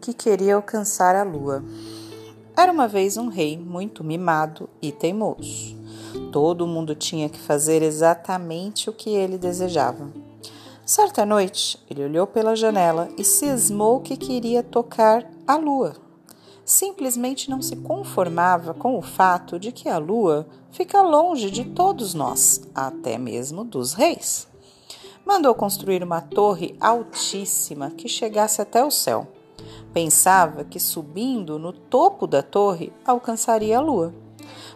que queria alcançar a lua. Era uma vez um rei muito mimado e teimoso. Todo mundo tinha que fazer exatamente o que ele desejava. Certa noite, ele olhou pela janela e cismou que queria tocar a lua. Simplesmente não se conformava com o fato de que a lua fica longe de todos nós, até mesmo dos reis mandou construir uma torre altíssima que chegasse até o céu. Pensava que subindo no topo da torre alcançaria a lua.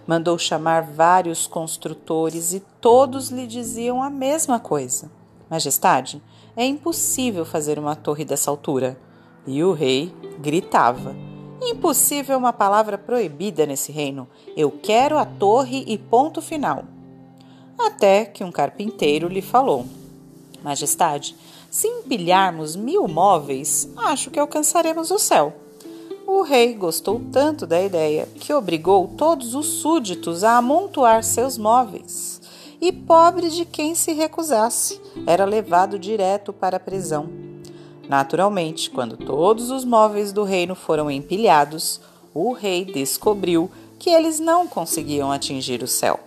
Mandou chamar vários construtores e todos lhe diziam a mesma coisa: Majestade, é impossível fazer uma torre dessa altura. E o rei gritava: Impossível é uma palavra proibida nesse reino. Eu quero a torre e ponto final. Até que um carpinteiro lhe falou: Majestade, se empilharmos mil móveis, acho que alcançaremos o céu. O rei gostou tanto da ideia que obrigou todos os súditos a amontoar seus móveis. E pobre de quem se recusasse, era levado direto para a prisão. Naturalmente, quando todos os móveis do reino foram empilhados, o rei descobriu que eles não conseguiam atingir o céu.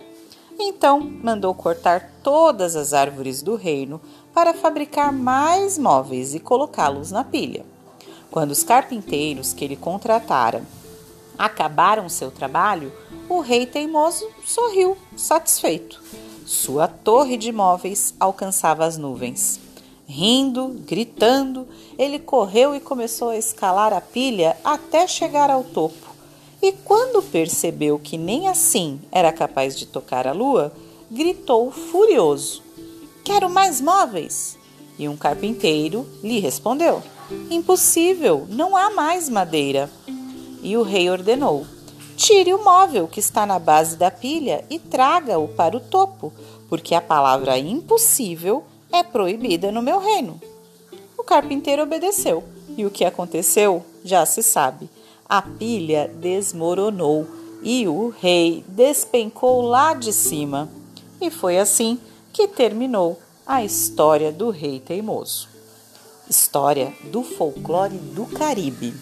Então mandou cortar todas as árvores do reino para fabricar mais móveis e colocá-los na pilha. Quando os carpinteiros que ele contratara acabaram seu trabalho, o rei teimoso sorriu, satisfeito. Sua torre de móveis alcançava as nuvens. Rindo, gritando, ele correu e começou a escalar a pilha até chegar ao topo. E quando percebeu que nem assim era capaz de tocar a lua, gritou furioso: Quero mais móveis! E um carpinteiro lhe respondeu: Impossível, não há mais madeira. E o rei ordenou: Tire o móvel que está na base da pilha e traga-o para o topo, porque a palavra impossível é proibida no meu reino. O carpinteiro obedeceu, e o que aconteceu já se sabe a pilha desmoronou e o rei despencou lá de cima. E foi assim que terminou a história do rei teimoso. História do folclore do Caribe.